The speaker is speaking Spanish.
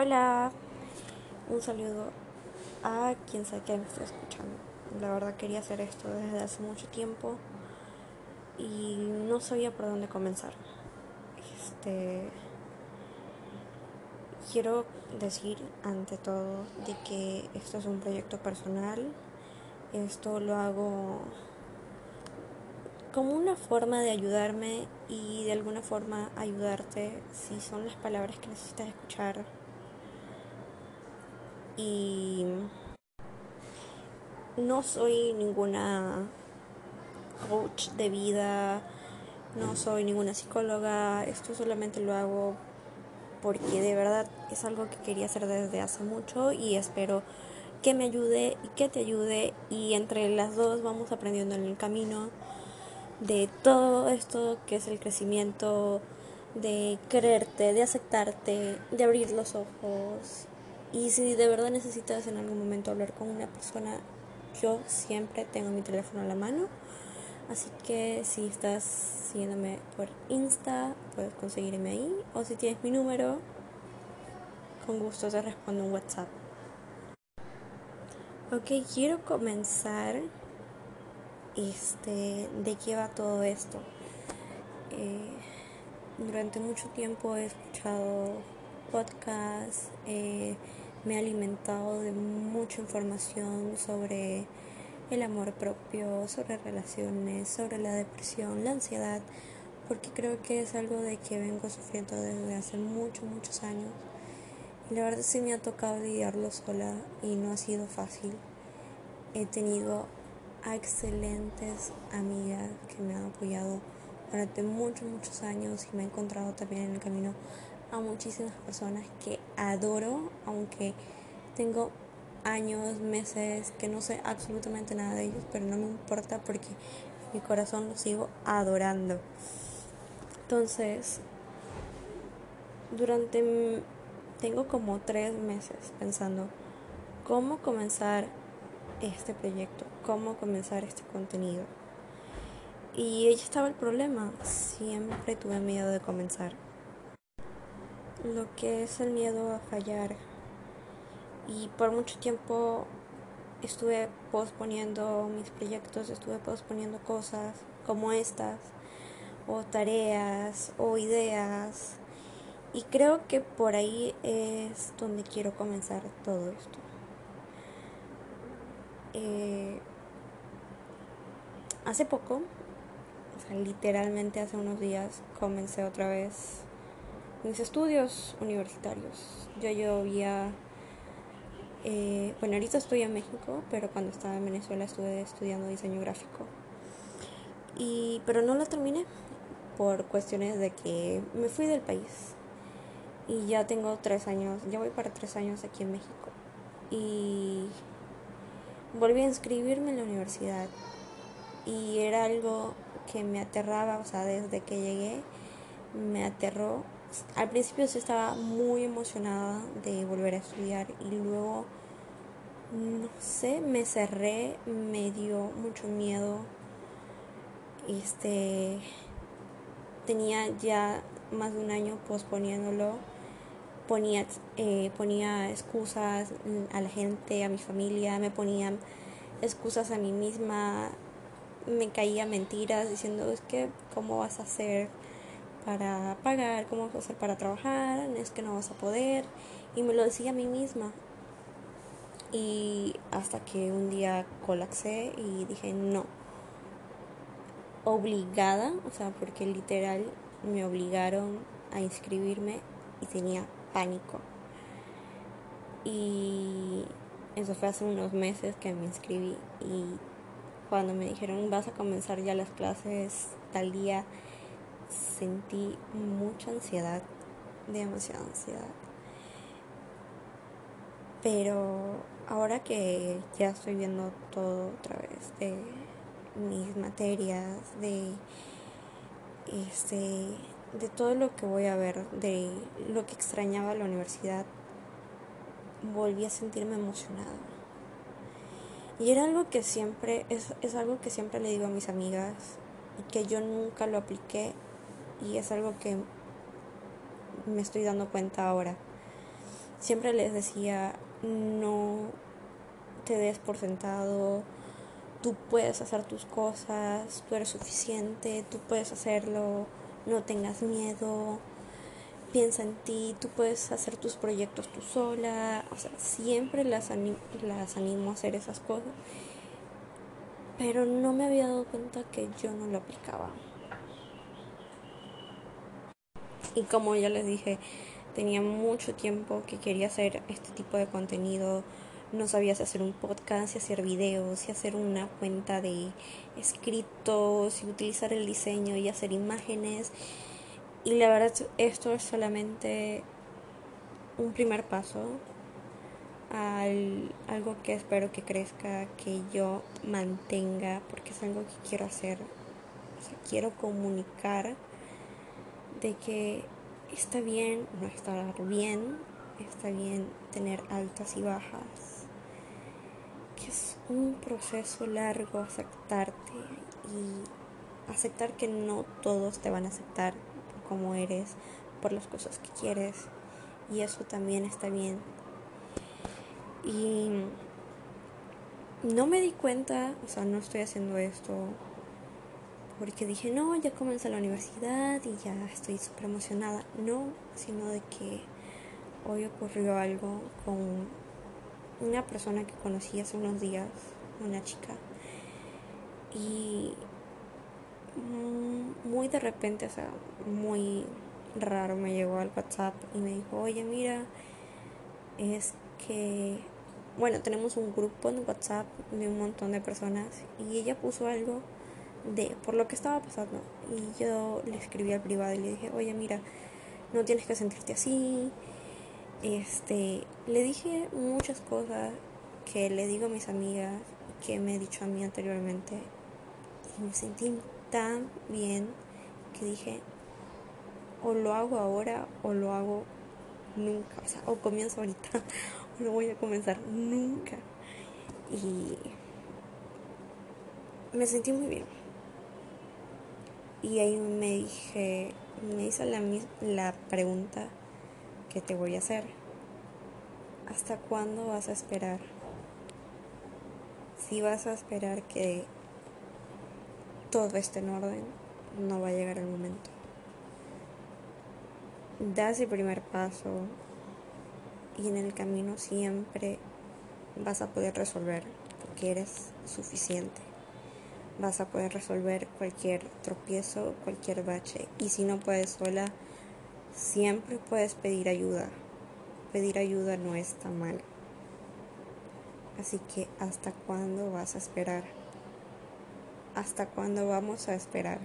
Hola, un saludo a quien sea que me esté escuchando. La verdad quería hacer esto desde hace mucho tiempo y no sabía por dónde comenzar. Este quiero decir ante todo de que esto es un proyecto personal. Esto lo hago como una forma de ayudarme y de alguna forma ayudarte si son las palabras que necesitas escuchar y no soy ninguna coach de vida, no soy ninguna psicóloga, esto solamente lo hago porque de verdad es algo que quería hacer desde hace mucho y espero que me ayude y que te ayude y entre las dos vamos aprendiendo en el camino de todo esto que es el crecimiento, de quererte, de aceptarte, de abrir los ojos y si de verdad necesitas en algún momento hablar con una persona, yo siempre tengo mi teléfono a la mano. Así que si estás siguiéndome por Insta, puedes conseguirme ahí. O si tienes mi número, con gusto te respondo un WhatsApp. Ok, quiero comenzar. Este, ¿de qué va todo esto? Eh, durante mucho tiempo he escuchado podcasts. Eh, me he alimentado de mucha información sobre el amor propio, sobre relaciones, sobre la depresión, la ansiedad, porque creo que es algo de que vengo sufriendo desde hace muchos, muchos años. Y la verdad sí me ha tocado lidiarlo sola y no ha sido fácil. He tenido a excelentes amigas que me han apoyado durante muchos, muchos años y me he encontrado también en el camino a muchísimas personas que adoro, aunque tengo años, meses que no sé absolutamente nada de ellos, pero no me importa porque mi corazón los sigo adorando. Entonces, durante tengo como tres meses pensando cómo comenzar este proyecto, cómo comenzar este contenido. Y ahí estaba el problema, siempre tuve miedo de comenzar lo que es el miedo a fallar. Y por mucho tiempo estuve posponiendo mis proyectos, estuve posponiendo cosas como estas, o tareas, o ideas. Y creo que por ahí es donde quiero comenzar todo esto. Eh, hace poco, o sea, literalmente hace unos días, comencé otra vez mis estudios universitarios. Yo, yo había, eh, bueno, ahorita estoy en México, pero cuando estaba en Venezuela estuve estudiando diseño gráfico. Y, pero no lo terminé por cuestiones de que me fui del país. Y ya tengo tres años, ya voy para tres años aquí en México. Y volví a inscribirme en la universidad. Y era algo que me aterraba, o sea, desde que llegué me aterró al principio sí estaba muy emocionada de volver a estudiar y luego, no sé, me cerré, me dio mucho miedo. Este, tenía ya más de un año posponiéndolo. Ponía, eh, ponía excusas a la gente, a mi familia, me ponía excusas a mí misma, me caía mentiras diciendo es que cómo vas a hacer para pagar, cómo vas a hacer para trabajar, es que no vas a poder. Y me lo decía a mí misma. Y hasta que un día colapsé y dije no. Obligada, o sea, porque literal me obligaron a inscribirme y tenía pánico. Y eso fue hace unos meses que me inscribí y cuando me dijeron vas a comenzar ya las clases tal día, sentí mucha ansiedad, demasiada ansiedad. Pero ahora que ya estoy viendo todo otra vez de mis materias, de este de todo lo que voy a ver, de lo que extrañaba la universidad, volví a sentirme emocionada. Y era algo que siempre, es, es algo que siempre le digo a mis amigas y que yo nunca lo apliqué y es algo que me estoy dando cuenta ahora. siempre les decía, no te des por sentado, tú puedes hacer tus cosas, tú eres suficiente, tú puedes hacerlo, no tengas miedo, piensa en ti, tú puedes hacer tus proyectos tú sola, o sea, siempre las, las animo a hacer esas cosas, pero no me había dado cuenta que yo no lo aplicaba. Y como ya les dije, tenía mucho tiempo que quería hacer este tipo de contenido. No sabía si hacer un podcast, si hacer videos, si hacer una cuenta de escritos, si utilizar el diseño y hacer imágenes. Y la verdad, esto es solamente un primer paso al algo que espero que crezca, que yo mantenga, porque es algo que quiero hacer. quiero comunicar de que está bien no estar bien, está bien tener altas y bajas, que es un proceso largo aceptarte y aceptar que no todos te van a aceptar como eres, por las cosas que quieres y eso también está bien. Y no me di cuenta, o sea, no estoy haciendo esto porque dije, no, ya comencé la universidad y ya estoy súper emocionada. No, sino de que hoy ocurrió algo con una persona que conocí hace unos días, una chica, y muy de repente, o sea, muy raro me llegó al WhatsApp y me dijo, oye, mira, es que, bueno, tenemos un grupo en WhatsApp de un montón de personas y ella puso algo de por lo que estaba pasando. Y yo le escribí al privado y le dije, oye, mira, no tienes que sentirte así. Este, le dije muchas cosas que le digo a mis amigas, que me he dicho a mí anteriormente. Y me sentí tan bien que dije, o lo hago ahora o lo hago nunca. O sea, o comienzo ahorita o no voy a comenzar nunca. Y me sentí muy bien. Y ahí me dije, me hizo la, la pregunta que te voy a hacer. ¿Hasta cuándo vas a esperar? Si vas a esperar que todo esté en orden, no va a llegar el momento. Das el primer paso y en el camino siempre vas a poder resolver porque eres suficiente vas a poder resolver cualquier tropiezo, cualquier bache. Y si no puedes sola, siempre puedes pedir ayuda. Pedir ayuda no está mal. Así que ¿hasta cuándo vas a esperar? ¿Hasta cuándo vamos a esperar?